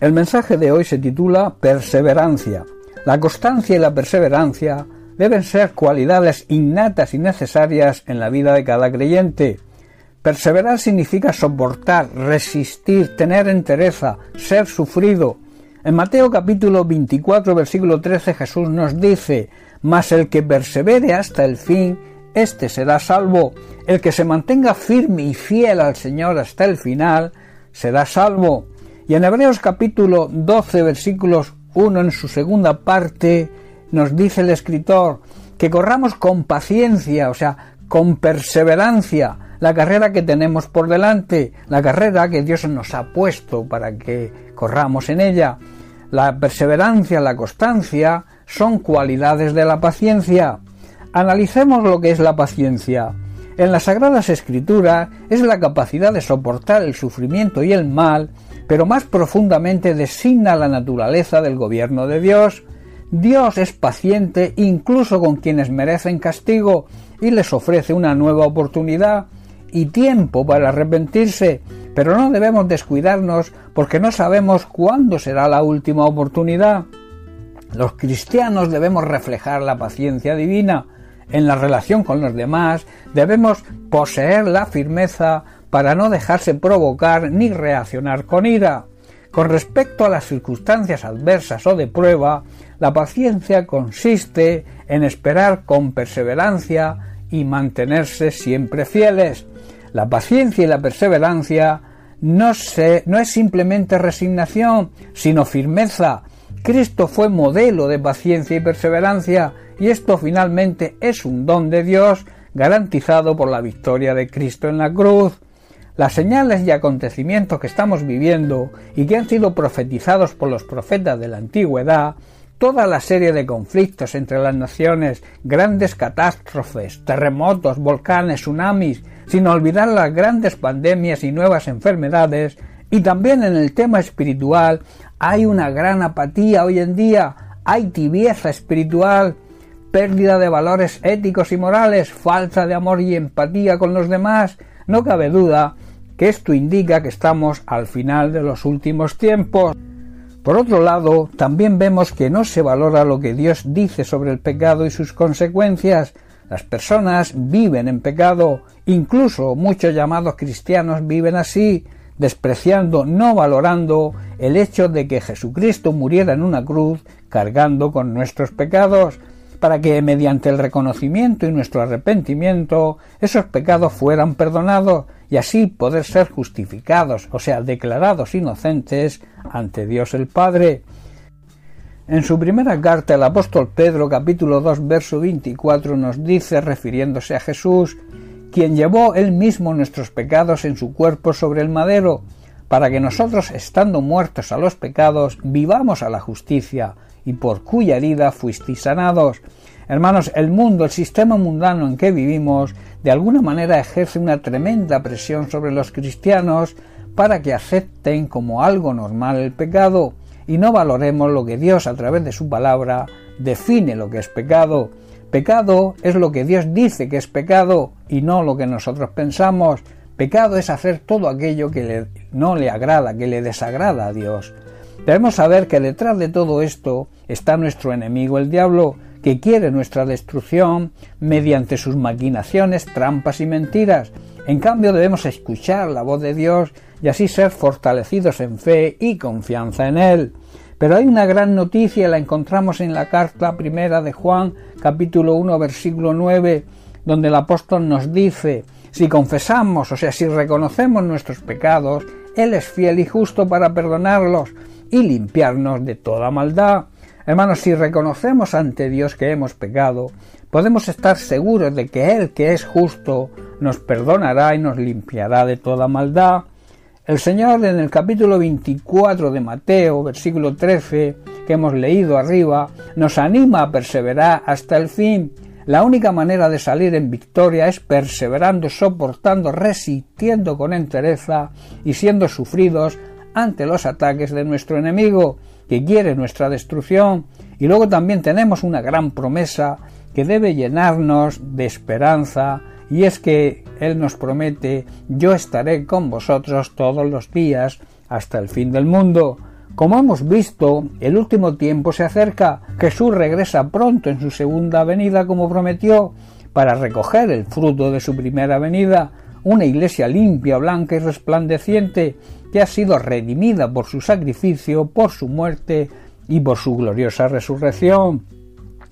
El mensaje de hoy se titula Perseverancia. La constancia y la perseverancia deben ser cualidades innatas y necesarias en la vida de cada creyente. Perseverar significa soportar, resistir, tener entereza, ser sufrido. En Mateo capítulo 24 versículo 13 Jesús nos dice, Mas el que persevere hasta el fin, éste será salvo. El que se mantenga firme y fiel al Señor hasta el final, será salvo. Y en Hebreos capítulo 12 versículos 1 en su segunda parte nos dice el escritor que corramos con paciencia, o sea, con perseverancia, la carrera que tenemos por delante, la carrera que Dios nos ha puesto para que corramos en ella. La perseverancia, la constancia son cualidades de la paciencia. Analicemos lo que es la paciencia. En las Sagradas Escrituras es la capacidad de soportar el sufrimiento y el mal, pero más profundamente designa la naturaleza del gobierno de Dios. Dios es paciente incluso con quienes merecen castigo y les ofrece una nueva oportunidad y tiempo para arrepentirse, pero no debemos descuidarnos porque no sabemos cuándo será la última oportunidad. Los cristianos debemos reflejar la paciencia divina, en la relación con los demás debemos poseer la firmeza para no dejarse provocar ni reaccionar con ira. Con respecto a las circunstancias adversas o de prueba, la paciencia consiste en esperar con perseverancia y mantenerse siempre fieles. La paciencia y la perseverancia no, no es simplemente resignación, sino firmeza. Cristo fue modelo de paciencia y perseverancia y esto finalmente es un don de Dios garantizado por la victoria de Cristo en la cruz. Las señales y acontecimientos que estamos viviendo y que han sido profetizados por los profetas de la antigüedad, toda la serie de conflictos entre las naciones, grandes catástrofes, terremotos, volcanes, tsunamis, sin olvidar las grandes pandemias y nuevas enfermedades, y también en el tema espiritual hay una gran apatía hoy en día, hay tibieza espiritual, pérdida de valores éticos y morales, falta de amor y empatía con los demás, no cabe duda que esto indica que estamos al final de los últimos tiempos. Por otro lado, también vemos que no se valora lo que Dios dice sobre el pecado y sus consecuencias. Las personas viven en pecado, incluso muchos llamados cristianos viven así, despreciando, no valorando el hecho de que Jesucristo muriera en una cruz cargando con nuestros pecados, para que mediante el reconocimiento y nuestro arrepentimiento esos pecados fueran perdonados y así poder ser justificados, o sea, declarados inocentes ante Dios el Padre. En su primera carta el apóstol Pedro capítulo 2 verso 24 nos dice refiriéndose a Jesús, quien llevó él mismo nuestros pecados en su cuerpo sobre el madero, para que nosotros, estando muertos a los pecados, vivamos a la justicia, y por cuya herida fuisteis sanados. Hermanos, el mundo, el sistema mundano en que vivimos, de alguna manera ejerce una tremenda presión sobre los cristianos para que acepten como algo normal el pecado y no valoremos lo que Dios a través de su palabra define lo que es pecado. Pecado es lo que Dios dice que es pecado y no lo que nosotros pensamos. Pecado es hacer todo aquello que no le agrada, que le desagrada a Dios. Debemos saber que detrás de todo esto está nuestro enemigo el diablo, que quiere nuestra destrucción mediante sus maquinaciones, trampas y mentiras. En cambio debemos escuchar la voz de Dios y así ser fortalecidos en fe y confianza en Él. Pero hay una gran noticia, la encontramos en la carta primera de Juan, capítulo 1, versículo 9, donde el apóstol nos dice, si confesamos, o sea, si reconocemos nuestros pecados, Él es fiel y justo para perdonarlos y limpiarnos de toda maldad. Hermanos, si reconocemos ante Dios que hemos pecado, podemos estar seguros de que Él, que es justo, nos perdonará y nos limpiará de toda maldad. El Señor en el capítulo 24 de Mateo, versículo 13, que hemos leído arriba, nos anima a perseverar hasta el fin. La única manera de salir en victoria es perseverando, soportando, resistiendo con entereza y siendo sufridos ante los ataques de nuestro enemigo, que quiere nuestra destrucción. Y luego también tenemos una gran promesa que debe llenarnos de esperanza y es que Él nos promete yo estaré con vosotros todos los días hasta el fin del mundo. Como hemos visto, el último tiempo se acerca. Jesús regresa pronto en su segunda venida como prometió para recoger el fruto de su primera venida, una iglesia limpia, blanca y resplandeciente que ha sido redimida por su sacrificio, por su muerte y por su gloriosa resurrección.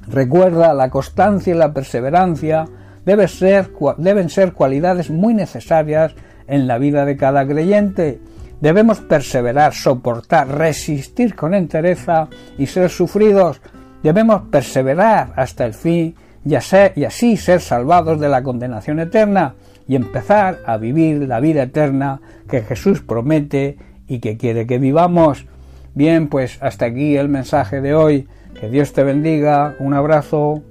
Recuerda, la constancia y la perseverancia deben ser, deben ser cualidades muy necesarias en la vida de cada creyente. Debemos perseverar, soportar, resistir con entereza y ser sufridos. Debemos perseverar hasta el fin y, y así ser salvados de la condenación eterna y empezar a vivir la vida eterna que Jesús promete y que quiere que vivamos. Bien, pues hasta aquí el mensaje de hoy. Que Dios te bendiga. Un abrazo.